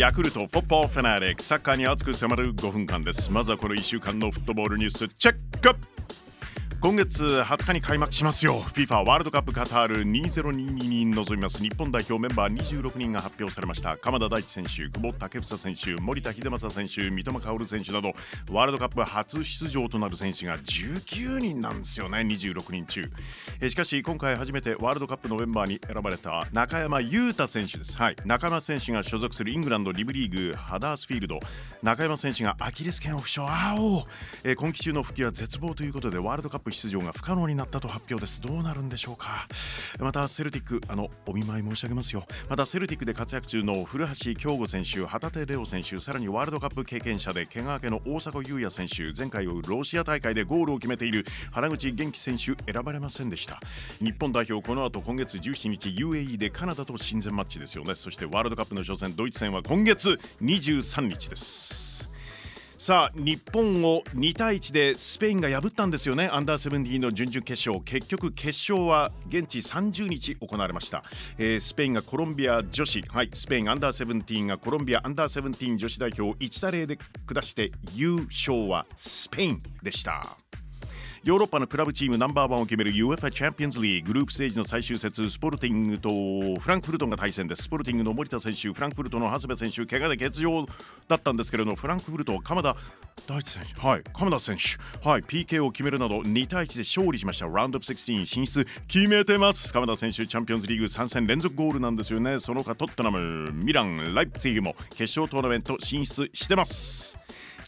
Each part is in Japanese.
ヤクルトフォッポーフェナーレサッカーに熱く迫る5分間です。まずはこの1週間のフットボールニュースチェック今月20日に開幕しますよ。FIFA ワールドカップカタール2022に臨みます。日本代表メンバー26人が発表されました。鎌田大地選手久保建英選手森田秀政選手三笘薫選手などワールドカップ初出場となる選手が19人なんですよね。26人中。えしかし今回初めてワールドカップのメンバーに選ばれた中山雄太選手です。はい。中山選手が所属するイングランドリブリーグハダースフィールド。中山選手がアキレス腱を負傷。あお、え、今季中の復帰は絶望ということでワールドカップ出場が不可能になったと発表です。どうなるんでしょうか。またセルティックあのお見舞い申し上げますよ。またセルティックで活躍中の古橋京吾選手旗手レオ選手さらにワールドカップ経験者で怪我明けの大迫勇也選手前回をロシア大会でゴールを決めている原口元気選手選ばれませんでした。日本代表この後今月17日 UAE でカナダと親善マッチですよね。そしてワールドカップの初戦ドイツ戦は今月23日です。さあ日本を2対1でスペインが破ったんですよね。アンダーセブンティーの準々決勝。結局決勝は現地30日行われました、えー、スペインがコロンビア女子。はいスペインアンダーセブンティーンがコロンビアアンダーセブンティーン女子代表を1対0で下して優勝はスペインでした。ヨーロッパのクラブチームナンバーワンを決める UFA チャンピオンズリーグループステージの最終節スポルティングとフランクフルトが対戦です。スポルティングの森田選手フランクフルトの長谷部選手怪我で欠場だったんですけれどもフランクフルト鎌田大地選手はい鎌田選手はい PK を決めるなど2対1で勝利しました。ラウンドオブ16進出決めてます。鎌田選手チャンピオンズリーグ3戦連続ゴールなんですよね。その他トッテナムミランライプツィヒも決勝トーナメント進出してます。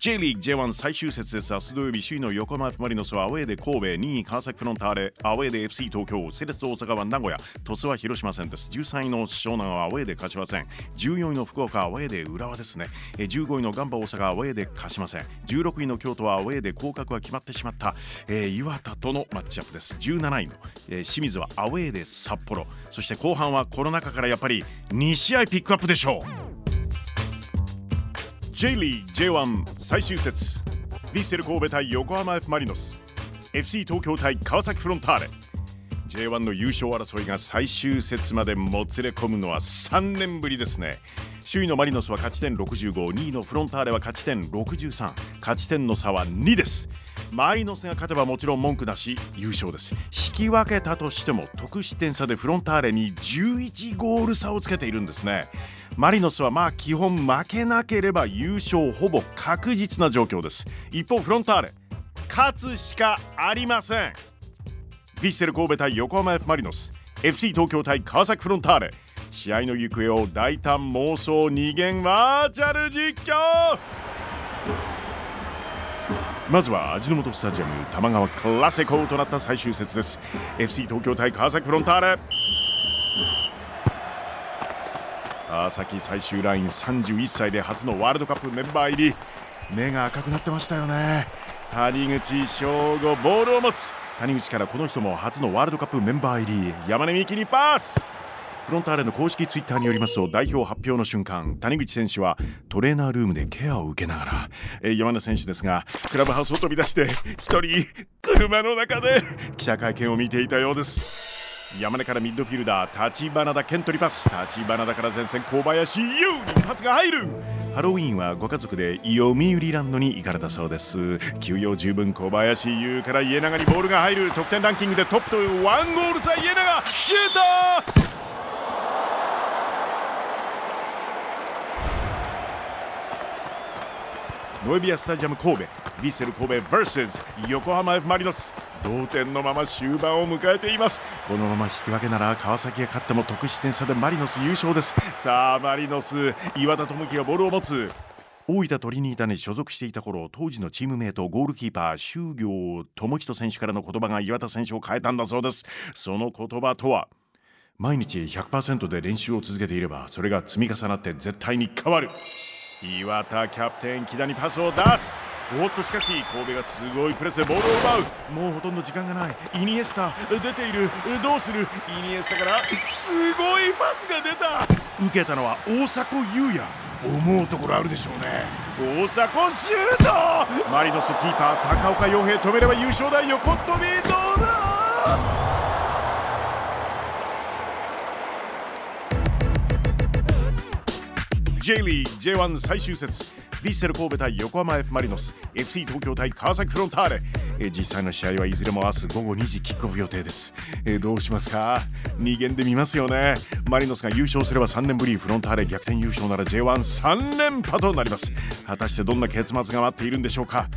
J リーグ J1 最終節です。明日土曜日首位の横浜 F・ マリノスはアウェーで神戸2位川崎フロンターレ。アウェーで FC 東京セレッソ大阪は名古屋。鳥栖は広島戦です。13位の湘南はアウェーで柏戦14位の福岡はアウェーで浦和ですね。15位のガンバ大阪はアウェーで鹿島戦16位の京都はアウェーで降格は決まってしまった、えー、岩田とのマッチアップです。17位の、えー、清水はアウェーで札幌。そして後半はコロナ禍からやっぱり2試合ピックアップでしょう。J リー J1 最終節。ヴィッセル神戸対横浜 F・ マリノス。FC 東京対川崎フロンターレ。J1 の優勝争いが最終節までもつれ込むのは3年ぶりですね。首位のマリノスは勝ち点652位のフロンターレは勝ち点63勝ち点の差は2です。マリノスが勝てばもちろん文句なし優勝です。引き分けたとしても得失点差でフロンターレに11ゴール差をつけているんですね。マリノスはまあ基本負けなければ優勝ほぼ確実な状況です。一方フロンターレ勝つしかありません。ヴィッセル神戸対横浜 F・ マリノス。FC 東京対川崎フロンターレ。試合の行方を大胆妄想二元ワーチャル実況。まずは味の素スタジアム玉川クラセコとなった最終節です。FC 東京対川崎フロンターレ。川崎最終ライン31歳で初のワールドカップメンバー入り。目が赤くなってましたよね。谷口翔吾ボールを持つ。谷口からこの人も初のワールドカップメンバー入り。山根美希にパス。フロンターレの公式ツイッターによりますと代表発表の瞬間谷口選手はトレーナールームでケアを受けながら、えー、山根選手ですがクラブハウスを飛び出して一人車の中で記者会見を見ていたようです。山根からミッドフィルダー立花田健取りパス。立花田から前線小林優にパスが入る。ハロウィンはご家族で読売ランドに行かれたそうです。休養十分小林優から家長にボールが入る。得点ランキングでトップというワンゴール差家長シュートノエビアスタジアム神戸。ヴィッセル神戸 vs 横浜 F・ マリノス。同点のまま終盤を迎えています。このまま引き分けなら川崎が勝っても得失点差でマリノス優勝です。さあマリノス岩田智樹がボールを持つ。大分トリニータに所属していた頃当時のチームメートゴールキーパー周行智人選手からの言葉が岩田選手を変えたんだそうです。その言葉とは毎日100%で練習を続けていればそれが積み重なって絶対に変わる。岩田キャプテン木田にパスを出す。おっとしかし神戸がすごいプレスでボールを奪う。もうほとんど時間がない。イニエスタ出ている。どうする？イニエスタからすごいパスが出た。受けたのは大迫勇也。思うところあるでしょうね。大迫シュート！マリノスキーパー高岡洋平止めれば優勝だ。横飛び J リーグ J1 最終節。ヴィッセル神戸対横浜 F・ マリノス。FC 東京対川崎フロンターレ、えー、実際の試合はいずれも明日午後2時キックオフ予定です、えー、どうしますか？2限で見ますよね。マリノスが優勝すれば3年ぶりフロンターレ逆転優勝なら J13 連覇となります。果たしてどんな結末が待っているんでしょうか？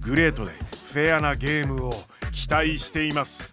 グレートでフェアなゲームを期待しています。